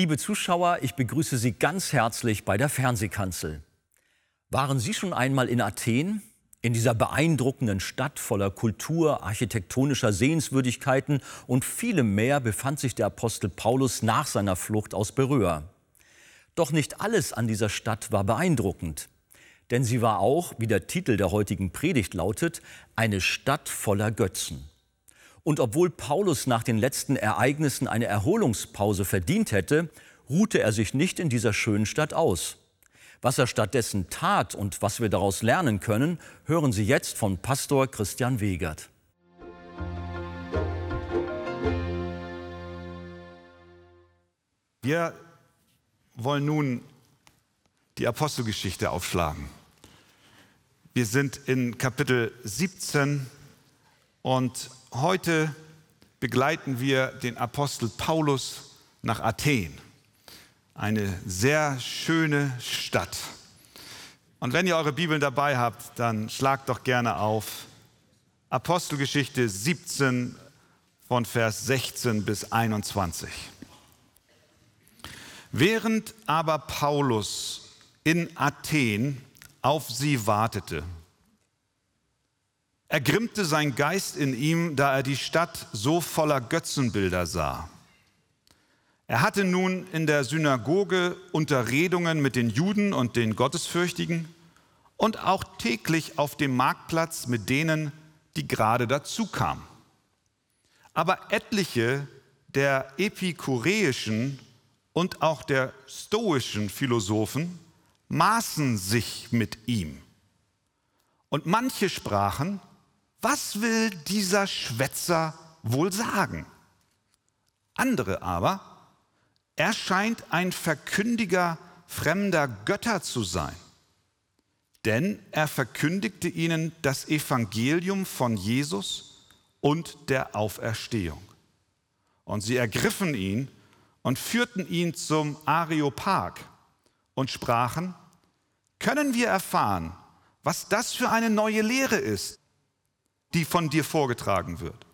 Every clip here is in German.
Liebe Zuschauer, ich begrüße Sie ganz herzlich bei der Fernsehkanzel. Waren Sie schon einmal in Athen? In dieser beeindruckenden Stadt voller Kultur, architektonischer Sehenswürdigkeiten und vielem mehr befand sich der Apostel Paulus nach seiner Flucht aus Beröa. Doch nicht alles an dieser Stadt war beeindruckend. Denn sie war auch, wie der Titel der heutigen Predigt lautet, eine Stadt voller Götzen. Und obwohl Paulus nach den letzten Ereignissen eine Erholungspause verdient hätte, ruhte er sich nicht in dieser schönen Stadt aus. Was er stattdessen tat und was wir daraus lernen können, hören Sie jetzt von Pastor Christian Wegert. Wir wollen nun die Apostelgeschichte aufschlagen. Wir sind in Kapitel 17 und heute begleiten wir den Apostel Paulus nach Athen. Eine sehr schöne Stadt. Und wenn ihr eure Bibeln dabei habt, dann schlagt doch gerne auf Apostelgeschichte 17 von Vers 16 bis 21. Während aber Paulus in Athen auf sie wartete, ergrimmte sein Geist in ihm, da er die Stadt so voller Götzenbilder sah. Er hatte nun in der Synagoge Unterredungen mit den Juden und den Gottesfürchtigen und auch täglich auf dem Marktplatz mit denen, die gerade dazu kamen. Aber etliche der epikureischen und auch der stoischen Philosophen maßen sich mit ihm. Und manche sprachen, was will dieser Schwätzer wohl sagen? Andere aber, er scheint ein Verkündiger fremder Götter zu sein, denn er verkündigte ihnen das Evangelium von Jesus und der Auferstehung. Und sie ergriffen ihn und führten ihn zum Areopag und sprachen, können wir erfahren, was das für eine neue Lehre ist, die von dir vorgetragen wird.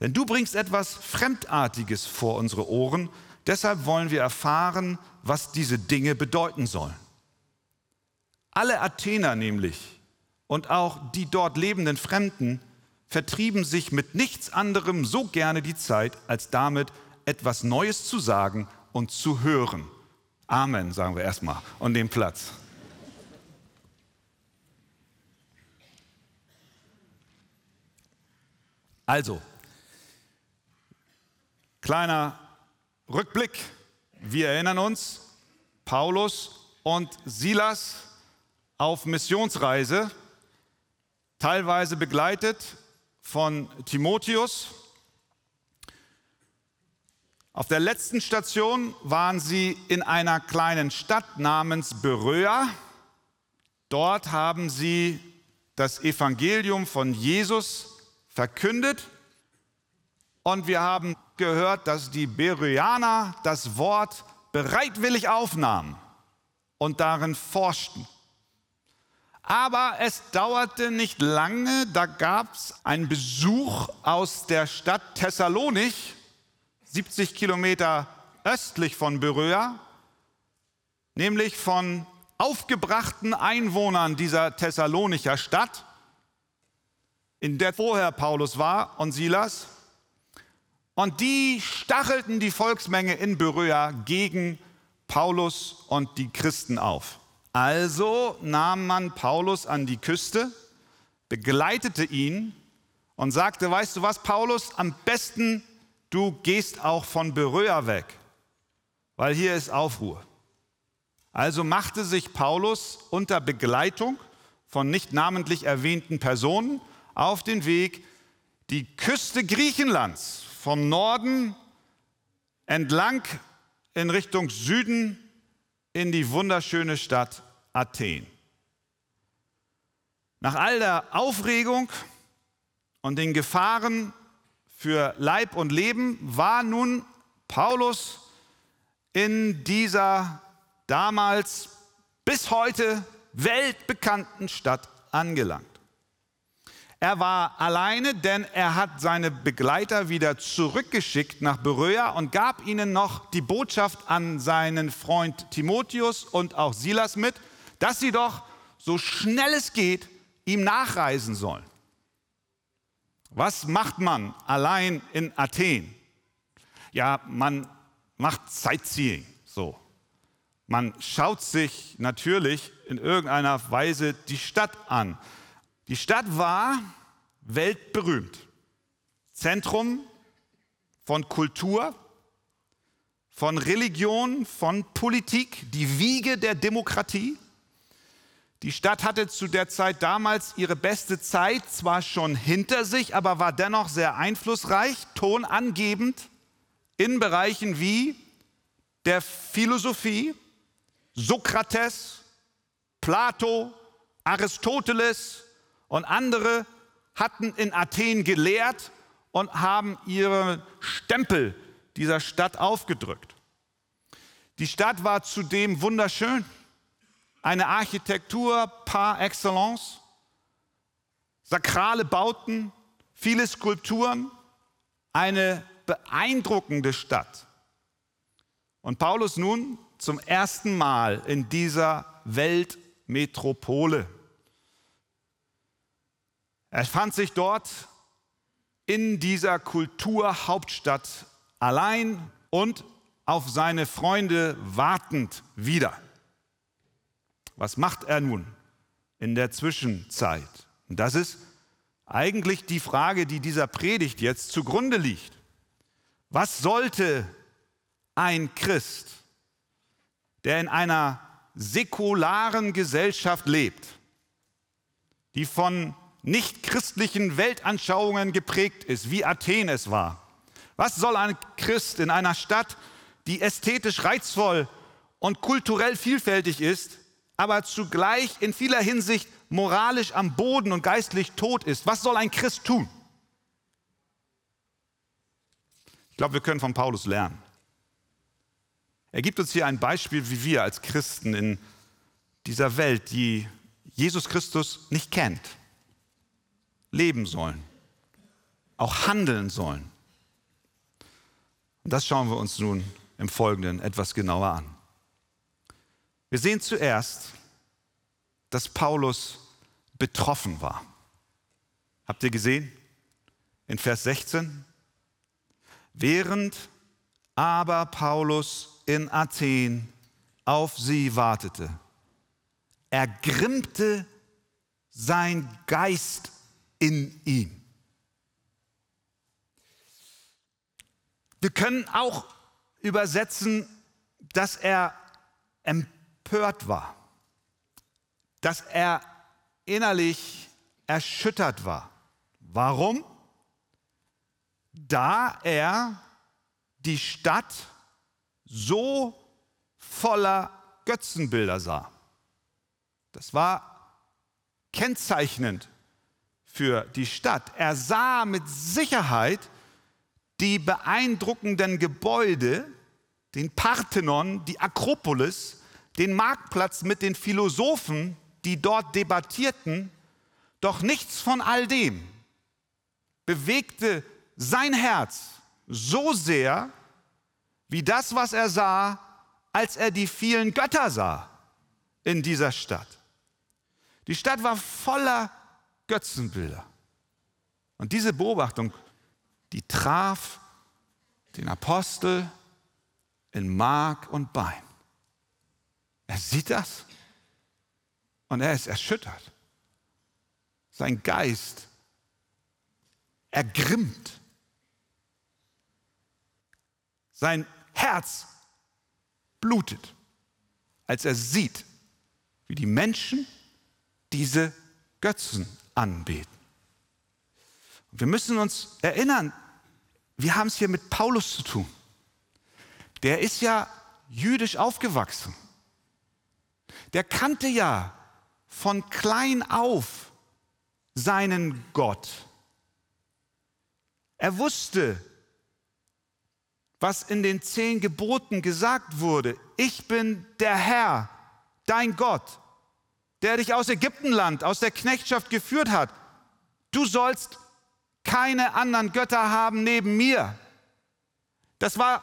Denn du bringst etwas Fremdartiges vor unsere Ohren, deshalb wollen wir erfahren, was diese Dinge bedeuten sollen. Alle Athener nämlich und auch die dort lebenden Fremden vertrieben sich mit nichts anderem so gerne die Zeit, als damit etwas Neues zu sagen und zu hören. Amen, sagen wir erstmal, und den Platz. Also, kleiner Rückblick. Wir erinnern uns, Paulus und Silas auf Missionsreise, teilweise begleitet von Timotheus, auf der letzten Station waren sie in einer kleinen Stadt namens Beröa. Dort haben sie das Evangelium von Jesus verkündet. Und wir haben gehört, dass die Beröaner das Wort bereitwillig aufnahmen und darin forschten. Aber es dauerte nicht lange, da gab es einen Besuch aus der Stadt Thessalonich 70 Kilometer östlich von Beröa, nämlich von aufgebrachten Einwohnern dieser Thessalonicher Stadt, in der vorher Paulus war und Silas. Und die stachelten die Volksmenge in Beröa gegen Paulus und die Christen auf. Also nahm man Paulus an die Küste, begleitete ihn und sagte, weißt du was, Paulus, am besten du gehst auch von Beröa weg, weil hier ist Aufruhr. Also machte sich Paulus unter Begleitung von nicht namentlich erwähnten Personen auf den Weg, die Küste Griechenlands vom Norden entlang in Richtung Süden in die wunderschöne Stadt Athen. Nach all der Aufregung und den Gefahren für Leib und Leben war nun Paulus in dieser damals bis heute weltbekannten Stadt angelangt. Er war alleine, denn er hat seine Begleiter wieder zurückgeschickt nach Beröa und gab ihnen noch die Botschaft an seinen Freund Timotheus und auch Silas mit, dass sie doch so schnell es geht ihm nachreisen sollen. Was macht man allein in Athen? Ja, man macht Sightseeing, so. Man schaut sich natürlich in irgendeiner Weise die Stadt an. Die Stadt war weltberühmt. Zentrum von Kultur, von Religion, von Politik, die Wiege der Demokratie. Die Stadt hatte zu der Zeit damals ihre beste Zeit zwar schon hinter sich, aber war dennoch sehr einflussreich, tonangebend in Bereichen wie der Philosophie, Sokrates, Plato, Aristoteles und andere hatten in Athen gelehrt und haben ihren Stempel dieser Stadt aufgedrückt. Die Stadt war zudem wunderschön, eine Architektur par excellence, sakrale Bauten, viele Skulpturen, eine beeindruckende Stadt. Und Paulus nun zum ersten Mal in dieser Weltmetropole. Er fand sich dort in dieser Kulturhauptstadt allein und auf seine Freunde wartend wieder. Was macht er nun in der Zwischenzeit? Und das ist eigentlich die Frage, die dieser Predigt jetzt zugrunde liegt. Was sollte ein Christ, der in einer säkularen Gesellschaft lebt, die von nichtchristlichen Weltanschauungen geprägt ist, wie Athen es war. Was soll ein Christ in einer Stadt, die ästhetisch reizvoll und kulturell vielfältig ist, aber zugleich in vieler Hinsicht moralisch am Boden und geistlich tot ist? Was soll ein Christ tun? Ich glaube, wir können von Paulus lernen. Er gibt uns hier ein Beispiel, wie wir als Christen in dieser Welt, die Jesus Christus nicht kennt, leben sollen, auch handeln sollen. Und das schauen wir uns nun im Folgenden etwas genauer an. Wir sehen zuerst, dass Paulus betroffen war. Habt ihr gesehen? In Vers 16. Während aber Paulus in Athen auf sie wartete, ergrimmte sein Geist in ihm. Wir können auch übersetzen, dass er empört war, dass er innerlich erschüttert war. Warum? Da er die Stadt so voller Götzenbilder sah. Das war kennzeichnend für die Stadt. Er sah mit Sicherheit die beeindruckenden Gebäude, den Parthenon, die Akropolis, den Marktplatz mit den Philosophen, die dort debattierten, doch nichts von all dem bewegte sein Herz so sehr wie das, was er sah, als er die vielen Götter sah in dieser Stadt. Die Stadt war voller Götzenbilder. Und diese Beobachtung, die traf den Apostel in Mark und Bein. Er sieht das und er ist erschüttert. Sein Geist ergrimmt. Sein Herz blutet, als er sieht, wie die Menschen diese Götzen anbeten. wir müssen uns erinnern, wir haben es hier mit Paulus zu tun. Der ist ja jüdisch aufgewachsen. Der kannte ja von klein auf seinen Gott. Er wusste, was in den zehn Geboten gesagt wurde. Ich bin der Herr, dein Gott, der dich aus Ägyptenland, aus der Knechtschaft geführt hat. Du sollst keine anderen Götter haben neben mir. Das war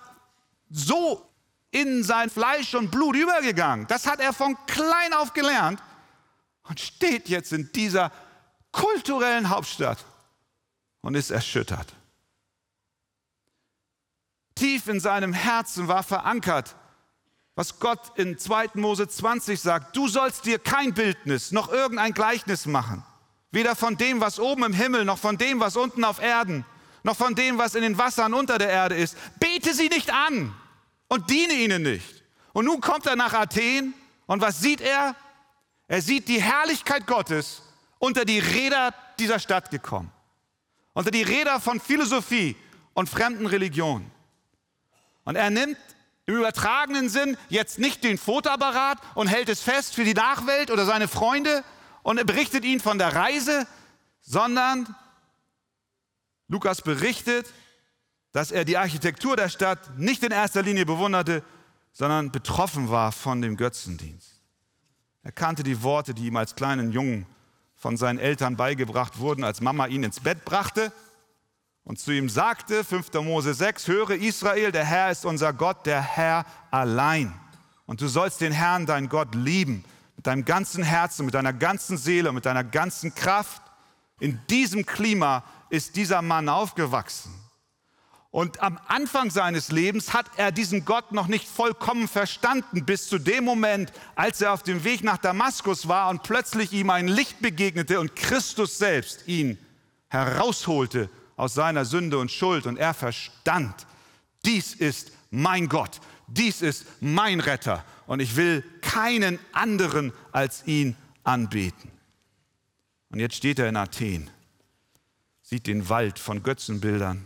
so in sein Fleisch und Blut übergegangen. Das hat er von klein auf gelernt und steht jetzt in dieser kulturellen Hauptstadt und ist erschüttert. Tief in seinem Herzen war verankert, was Gott in 2. Mose 20 sagt, du sollst dir kein Bildnis noch irgendein Gleichnis machen, weder von dem, was oben im Himmel, noch von dem, was unten auf Erden, noch von dem, was in den Wassern unter der Erde ist. Bete sie nicht an und diene ihnen nicht. Und nun kommt er nach Athen und was sieht er? Er sieht die Herrlichkeit Gottes unter die Räder dieser Stadt gekommen. Unter die Räder von Philosophie und fremden Religionen. Und er nimmt im übertragenen Sinn jetzt nicht den Fotoapparat und hält es fest für die Nachwelt oder seine Freunde und er berichtet ihnen von der Reise, sondern Lukas berichtet, dass er die Architektur der Stadt nicht in erster Linie bewunderte, sondern betroffen war von dem Götzendienst. Er kannte die Worte, die ihm als kleinen Jungen von seinen Eltern beigebracht wurden, als Mama ihn ins Bett brachte und zu ihm sagte, 5. Mose 6, höre Israel, der Herr ist unser Gott, der Herr allein. Und du sollst den Herrn, dein Gott, lieben, mit deinem ganzen Herzen, mit deiner ganzen Seele, mit deiner ganzen Kraft. In diesem Klima ist dieser Mann aufgewachsen. Und am Anfang seines Lebens hat er diesen Gott noch nicht vollkommen verstanden, bis zu dem Moment, als er auf dem Weg nach Damaskus war und plötzlich ihm ein Licht begegnete und Christus selbst ihn herausholte aus seiner Sünde und Schuld. Und er verstand, dies ist mein Gott, dies ist mein Retter und ich will keinen anderen als ihn anbeten. Und jetzt steht er in Athen, sieht den Wald von Götzenbildern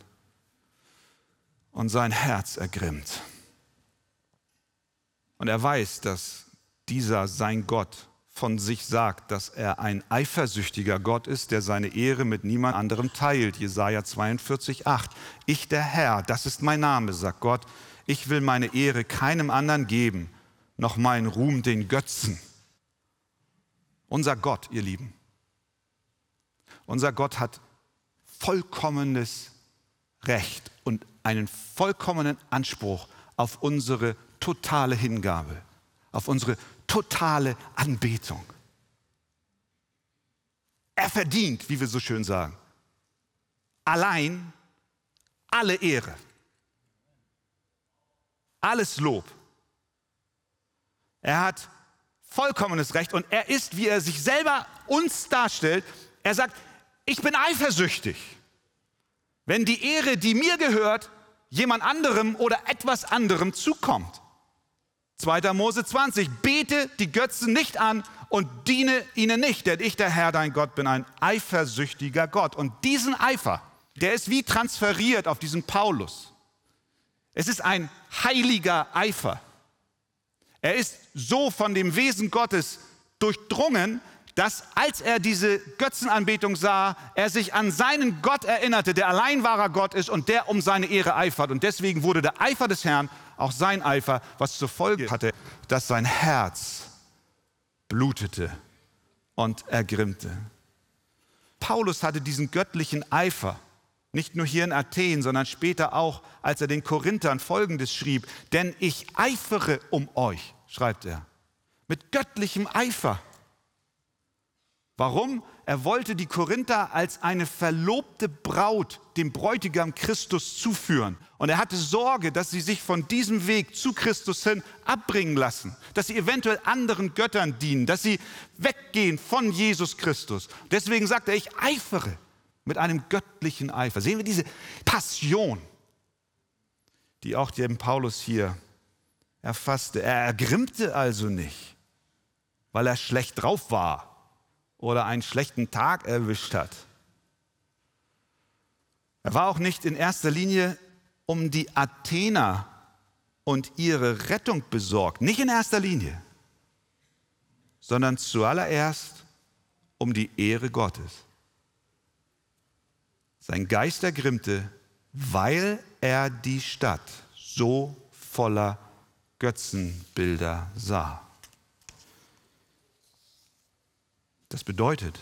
und sein Herz ergrimmt. Und er weiß, dass dieser sein Gott von sich sagt, dass er ein eifersüchtiger Gott ist, der seine Ehre mit niemand anderem teilt. Jesaja 42, 8. Ich, der Herr, das ist mein Name, sagt Gott. Ich will meine Ehre keinem anderen geben, noch meinen Ruhm den Götzen. Unser Gott, ihr Lieben, unser Gott hat vollkommenes Recht und einen vollkommenen Anspruch auf unsere totale Hingabe, auf unsere totale Anbetung. Er verdient, wie wir so schön sagen, allein alle Ehre, alles Lob. Er hat vollkommenes Recht und er ist, wie er sich selber uns darstellt, er sagt, ich bin eifersüchtig. Wenn die Ehre, die mir gehört, jemand anderem oder etwas anderem zukommt. 2. Mose 20, bete die Götzen nicht an und diene ihnen nicht, denn ich, der Herr, dein Gott, bin ein eifersüchtiger Gott. Und diesen Eifer, der ist wie transferiert auf diesen Paulus. Es ist ein heiliger Eifer. Er ist so von dem Wesen Gottes durchdrungen, dass als er diese Götzenanbetung sah, er sich an seinen Gott erinnerte, der allein wahrer Gott ist und der um seine Ehre eifert. Und deswegen wurde der Eifer des Herrn auch sein Eifer, was zur Folge hatte, dass sein Herz blutete und ergrimmte. Paulus hatte diesen göttlichen Eifer, nicht nur hier in Athen, sondern später auch, als er den Korinthern Folgendes schrieb, denn ich eifere um euch, schreibt er, mit göttlichem Eifer. Warum? Er wollte die Korinther als eine verlobte Braut dem Bräutigam Christus zuführen. Und er hatte Sorge, dass sie sich von diesem Weg zu Christus hin abbringen lassen, dass sie eventuell anderen Göttern dienen, dass sie weggehen von Jesus Christus. Deswegen sagt er, ich eifere mit einem göttlichen Eifer. Sehen wir diese Passion, die auch dem Paulus hier erfasste. Er ergrimmte also nicht, weil er schlecht drauf war oder einen schlechten Tag erwischt hat. Er war auch nicht in erster Linie um die Athener und ihre Rettung besorgt, nicht in erster Linie, sondern zuallererst um die Ehre Gottes. Sein Geist ergrimmte, weil er die Stadt so voller Götzenbilder sah. Das bedeutet,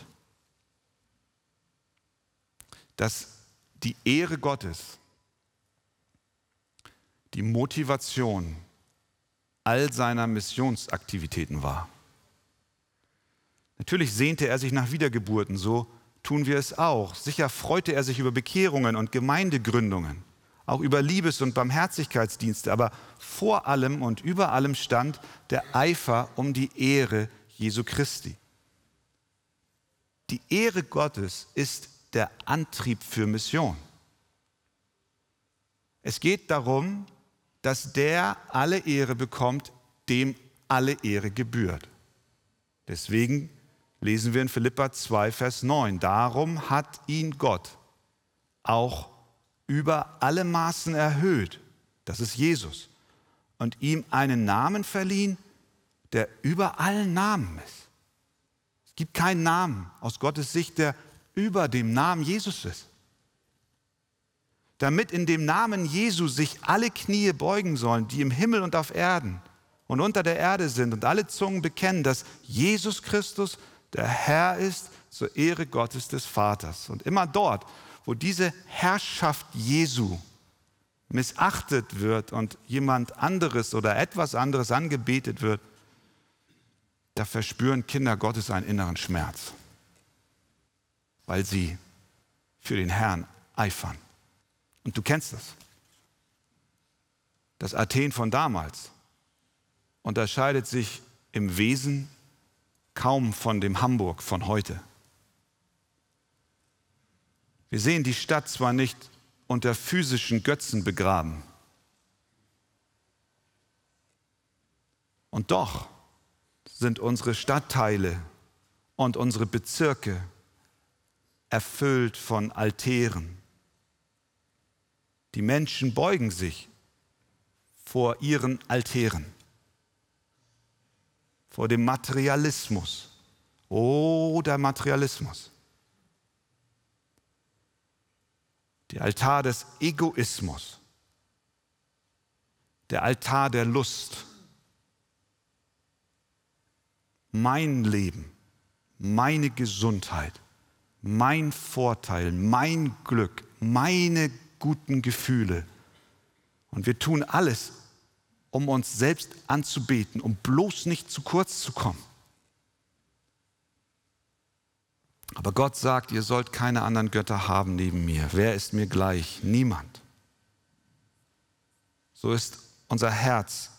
dass die Ehre Gottes die Motivation all seiner Missionsaktivitäten war. Natürlich sehnte er sich nach Wiedergeburten, so tun wir es auch. Sicher freute er sich über Bekehrungen und Gemeindegründungen, auch über Liebes- und Barmherzigkeitsdienste, aber vor allem und über allem stand der Eifer um die Ehre Jesu Christi. Die Ehre Gottes ist der Antrieb für Mission. Es geht darum, dass der alle Ehre bekommt, dem alle Ehre gebührt. Deswegen lesen wir in Philippa 2, Vers 9. Darum hat ihn Gott auch über alle Maßen erhöht, das ist Jesus, und ihm einen Namen verliehen, der über allen Namen ist. Es gibt keinen Namen aus Gottes Sicht, der über dem Namen Jesus ist. Damit in dem Namen Jesu sich alle Knie beugen sollen, die im Himmel und auf Erden und unter der Erde sind und alle Zungen bekennen, dass Jesus Christus der Herr ist zur Ehre Gottes des Vaters. Und immer dort, wo diese Herrschaft Jesu missachtet wird und jemand anderes oder etwas anderes angebetet wird, da verspüren Kinder Gottes einen inneren Schmerz, weil sie für den Herrn eifern. Und du kennst das. Das Athen von damals unterscheidet sich im Wesen kaum von dem Hamburg von heute. Wir sehen die Stadt zwar nicht unter physischen Götzen begraben, und doch sind unsere Stadtteile und unsere Bezirke erfüllt von Altären. Die Menschen beugen sich vor ihren Altären vor dem Materialismus. Oh, der Materialismus. Der Altar des Egoismus. Der Altar der Lust. Mein Leben, meine Gesundheit, mein Vorteil, mein Glück, meine guten Gefühle. Und wir tun alles, um uns selbst anzubeten, um bloß nicht zu kurz zu kommen. Aber Gott sagt, ihr sollt keine anderen Götter haben neben mir. Wer ist mir gleich? Niemand. So ist unser Herz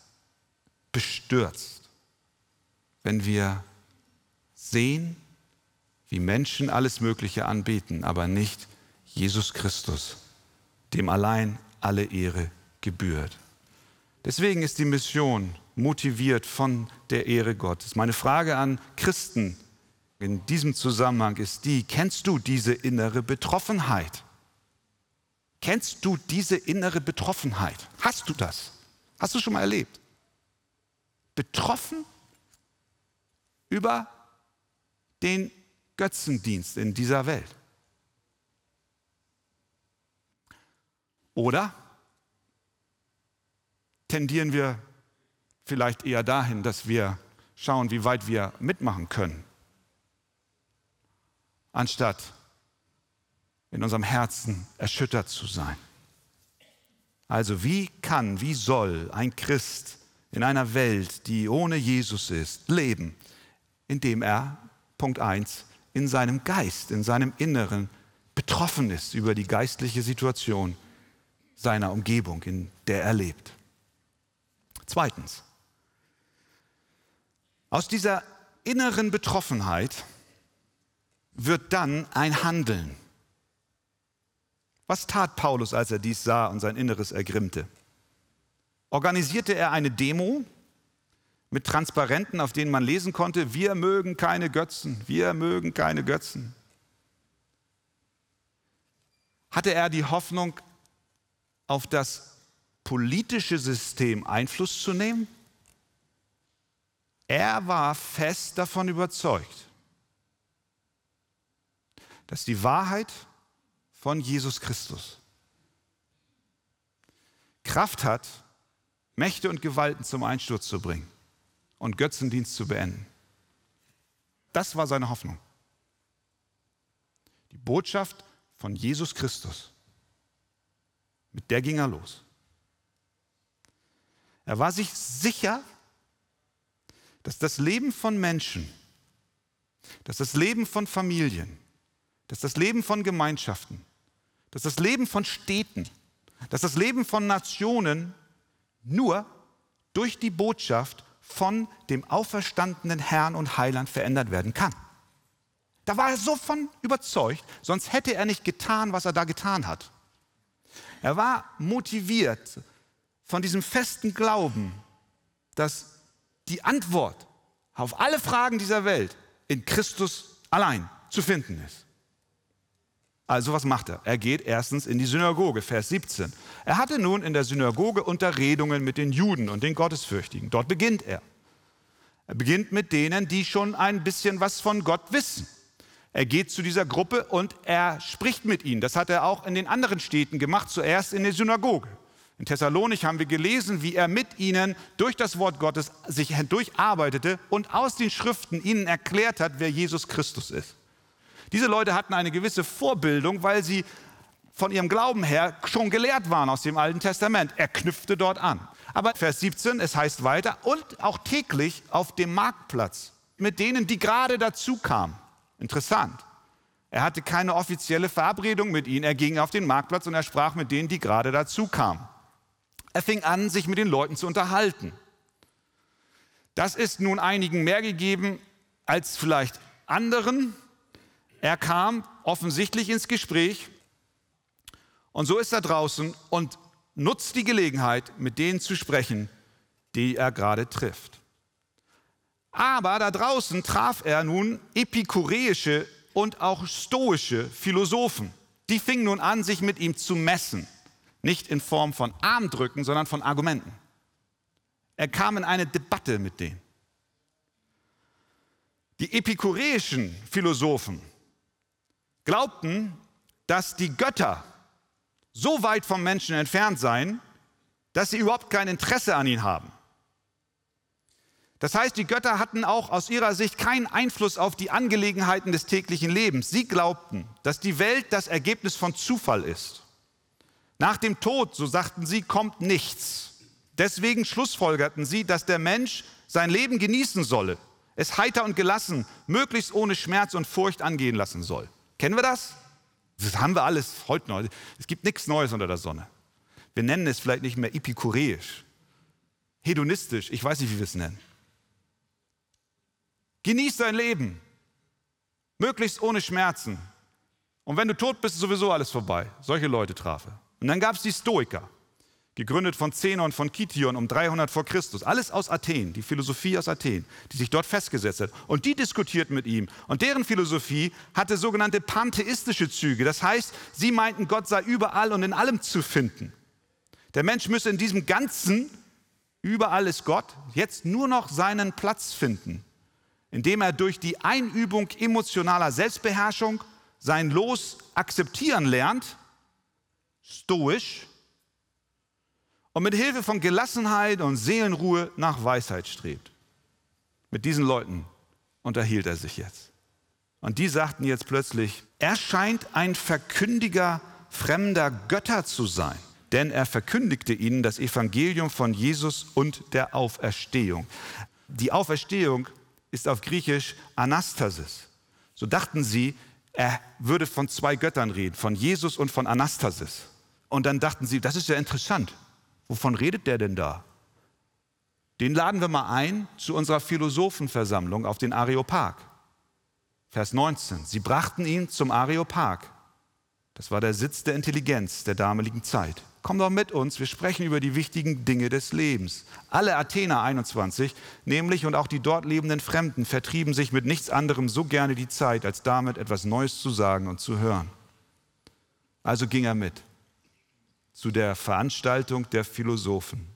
bestürzt, wenn wir sehen, wie Menschen alles Mögliche anbeten, aber nicht Jesus Christus, dem allein alle Ehre gebührt. Deswegen ist die Mission motiviert von der Ehre Gottes. Meine Frage an Christen in diesem Zusammenhang ist die, kennst du diese innere Betroffenheit? Kennst du diese innere Betroffenheit? Hast du das? Hast du schon mal erlebt? Betroffen über den Götzendienst in dieser Welt? Oder tendieren wir vielleicht eher dahin, dass wir schauen, wie weit wir mitmachen können, anstatt in unserem Herzen erschüttert zu sein. Also wie kann, wie soll ein Christ in einer Welt, die ohne Jesus ist, leben, indem er, Punkt 1, in seinem Geist, in seinem Inneren betroffen ist über die geistliche Situation seiner Umgebung, in der er lebt. Zweitens, aus dieser inneren Betroffenheit wird dann ein Handeln. Was tat Paulus, als er dies sah und sein Inneres ergrimmte? Organisierte er eine Demo mit Transparenten, auf denen man lesen konnte, wir mögen keine Götzen, wir mögen keine Götzen? Hatte er die Hoffnung auf das politische System Einfluss zu nehmen? Er war fest davon überzeugt, dass die Wahrheit von Jesus Christus Kraft hat, Mächte und Gewalten zum Einsturz zu bringen und Götzendienst zu beenden. Das war seine Hoffnung. Die Botschaft von Jesus Christus. Mit der ging er los. Er war sich sicher, dass das Leben von Menschen, dass das Leben von Familien, dass das Leben von Gemeinschaften, dass das Leben von Städten, dass das Leben von Nationen nur durch die Botschaft von dem auferstandenen Herrn und Heiland verändert werden kann. Da war er so von überzeugt, sonst hätte er nicht getan, was er da getan hat. Er war motiviert von diesem festen Glauben, dass die Antwort auf alle Fragen dieser Welt in Christus allein zu finden ist. Also was macht er? Er geht erstens in die Synagoge, Vers 17. Er hatte nun in der Synagoge Unterredungen mit den Juden und den Gottesfürchtigen. Dort beginnt er. Er beginnt mit denen, die schon ein bisschen was von Gott wissen. Er geht zu dieser Gruppe und er spricht mit ihnen. Das hat er auch in den anderen Städten gemacht, zuerst in der Synagoge. In Thessalonik haben wir gelesen, wie er mit ihnen durch das Wort Gottes sich hindurcharbeitete und aus den Schriften ihnen erklärt hat, wer Jesus Christus ist. Diese Leute hatten eine gewisse Vorbildung, weil sie von ihrem Glauben her schon gelehrt waren aus dem Alten Testament. Er knüpfte dort an. Aber Vers 17, es heißt weiter, und auch täglich auf dem Marktplatz mit denen, die gerade dazu kamen. Interessant. Er hatte keine offizielle Verabredung mit ihnen. Er ging auf den Marktplatz und er sprach mit denen, die gerade dazu kamen. Er fing an, sich mit den Leuten zu unterhalten. Das ist nun einigen mehr gegeben als vielleicht anderen. Er kam offensichtlich ins Gespräch und so ist er draußen und nutzt die Gelegenheit, mit denen zu sprechen, die er gerade trifft. Aber da draußen traf er nun epikureische und auch stoische Philosophen. Die fingen nun an, sich mit ihm zu messen. Nicht in Form von Armdrücken, sondern von Argumenten. Er kam in eine Debatte mit denen. Die epikureischen Philosophen glaubten, dass die Götter so weit vom Menschen entfernt seien, dass sie überhaupt kein Interesse an ihnen haben. Das heißt, die Götter hatten auch aus ihrer Sicht keinen Einfluss auf die Angelegenheiten des täglichen Lebens. Sie glaubten, dass die Welt das Ergebnis von Zufall ist. Nach dem Tod, so sagten sie, kommt nichts. Deswegen schlussfolgerten sie, dass der Mensch sein Leben genießen solle, es heiter und gelassen, möglichst ohne Schmerz und Furcht angehen lassen soll. Kennen wir das? Das haben wir alles heute noch. Es gibt nichts Neues unter der Sonne. Wir nennen es vielleicht nicht mehr epikureisch, hedonistisch, ich weiß nicht, wie wir es nennen. Genieß dein Leben, möglichst ohne Schmerzen. Und wenn du tot bist, ist sowieso alles vorbei. Solche Leute traf. Und dann gab es die Stoiker gegründet von Zenon von Kition um 300 vor Christus. Alles aus Athen, die Philosophie aus Athen, die sich dort festgesetzt hat. Und die diskutierten mit ihm. Und deren Philosophie hatte sogenannte pantheistische Züge. Das heißt, sie meinten, Gott sei überall und in allem zu finden. Der Mensch müsse in diesem Ganzen, überall ist Gott, jetzt nur noch seinen Platz finden, indem er durch die Einübung emotionaler Selbstbeherrschung sein Los akzeptieren lernt, stoisch, und mit Hilfe von Gelassenheit und Seelenruhe nach Weisheit strebt. Mit diesen Leuten unterhielt er sich jetzt. Und die sagten jetzt plötzlich, er scheint ein Verkündiger fremder Götter zu sein, denn er verkündigte ihnen das Evangelium von Jesus und der Auferstehung. Die Auferstehung ist auf Griechisch Anastasis. So dachten sie, er würde von zwei Göttern reden, von Jesus und von Anastasis. Und dann dachten sie, das ist ja interessant. Wovon redet der denn da? Den laden wir mal ein zu unserer Philosophenversammlung auf den Areopag. Vers 19. Sie brachten ihn zum Areopag. Das war der Sitz der Intelligenz der damaligen Zeit. Komm doch mit uns, wir sprechen über die wichtigen Dinge des Lebens. Alle Athener 21, nämlich und auch die dort lebenden Fremden, vertrieben sich mit nichts anderem so gerne die Zeit, als damit etwas Neues zu sagen und zu hören. Also ging er mit zu der Veranstaltung der Philosophen.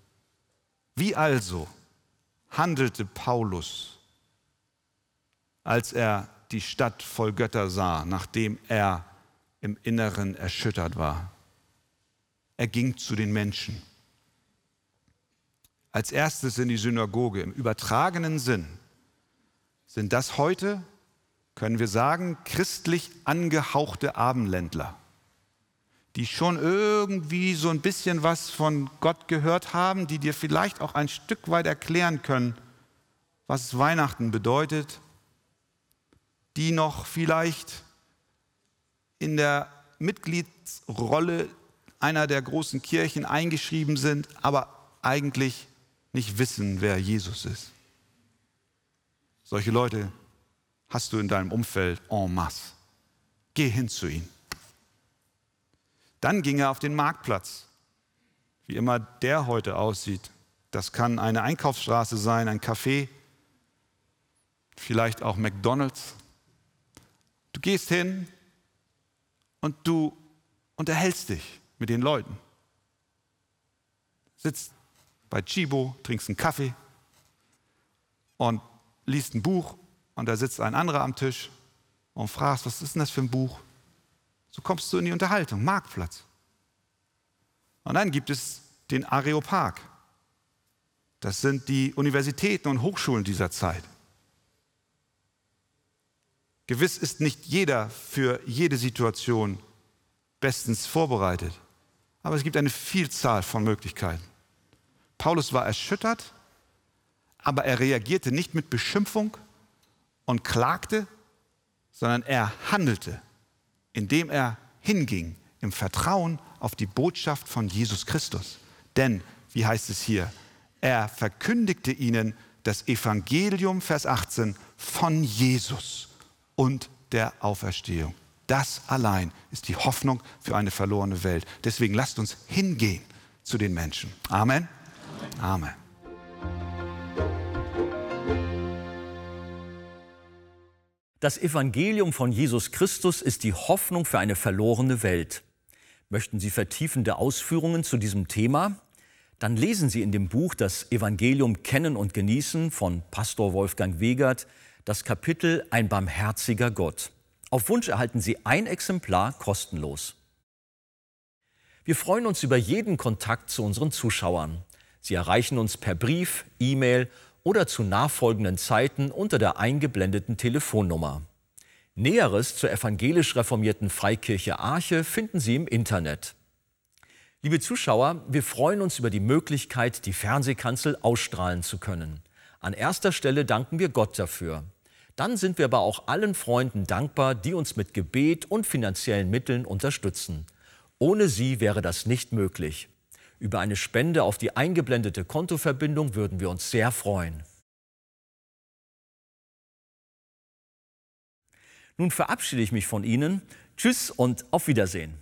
Wie also handelte Paulus, als er die Stadt voll Götter sah, nachdem er im Inneren erschüttert war? Er ging zu den Menschen. Als erstes in die Synagoge im übertragenen Sinn. Sind das heute, können wir sagen, christlich angehauchte Abendländler? Die schon irgendwie so ein bisschen was von Gott gehört haben, die dir vielleicht auch ein Stück weit erklären können, was Weihnachten bedeutet, die noch vielleicht in der Mitgliedsrolle einer der großen Kirchen eingeschrieben sind, aber eigentlich nicht wissen, wer Jesus ist. Solche Leute hast du in deinem Umfeld en masse. Geh hin zu ihnen. Dann ging er auf den Marktplatz, wie immer der heute aussieht. Das kann eine Einkaufsstraße sein, ein Café, vielleicht auch McDonald's. Du gehst hin und du unterhältst dich mit den Leuten. Sitzt bei Chibo, trinkst einen Kaffee und liest ein Buch und da sitzt ein anderer am Tisch und fragst, was ist denn das für ein Buch? So kommst du in die Unterhaltung, Marktplatz. Und dann gibt es den Areopag. Das sind die Universitäten und Hochschulen dieser Zeit. Gewiss ist nicht jeder für jede Situation bestens vorbereitet, aber es gibt eine Vielzahl von Möglichkeiten. Paulus war erschüttert, aber er reagierte nicht mit Beschimpfung und klagte, sondern er handelte, indem er hinging im Vertrauen auf die Botschaft von Jesus Christus. Denn, wie heißt es hier, er verkündigte ihnen das Evangelium, Vers 18, von Jesus und der Auferstehung. Das allein ist die Hoffnung für eine verlorene Welt. Deswegen lasst uns hingehen zu den Menschen. Amen. Amen. Das Evangelium von Jesus Christus ist die Hoffnung für eine verlorene Welt. Möchten Sie vertiefende Ausführungen zu diesem Thema? Dann lesen Sie in dem Buch Das Evangelium Kennen und Genießen von Pastor Wolfgang Wegert das Kapitel Ein barmherziger Gott. Auf Wunsch erhalten Sie ein Exemplar kostenlos. Wir freuen uns über jeden Kontakt zu unseren Zuschauern. Sie erreichen uns per Brief, E-Mail oder zu nachfolgenden Zeiten unter der eingeblendeten Telefonnummer. Näheres zur evangelisch reformierten Freikirche Arche finden Sie im Internet. Liebe Zuschauer, wir freuen uns über die Möglichkeit, die Fernsehkanzel ausstrahlen zu können. An erster Stelle danken wir Gott dafür. Dann sind wir aber auch allen Freunden dankbar, die uns mit Gebet und finanziellen Mitteln unterstützen. Ohne sie wäre das nicht möglich. Über eine Spende auf die eingeblendete Kontoverbindung würden wir uns sehr freuen. Nun verabschiede ich mich von Ihnen. Tschüss und auf Wiedersehen.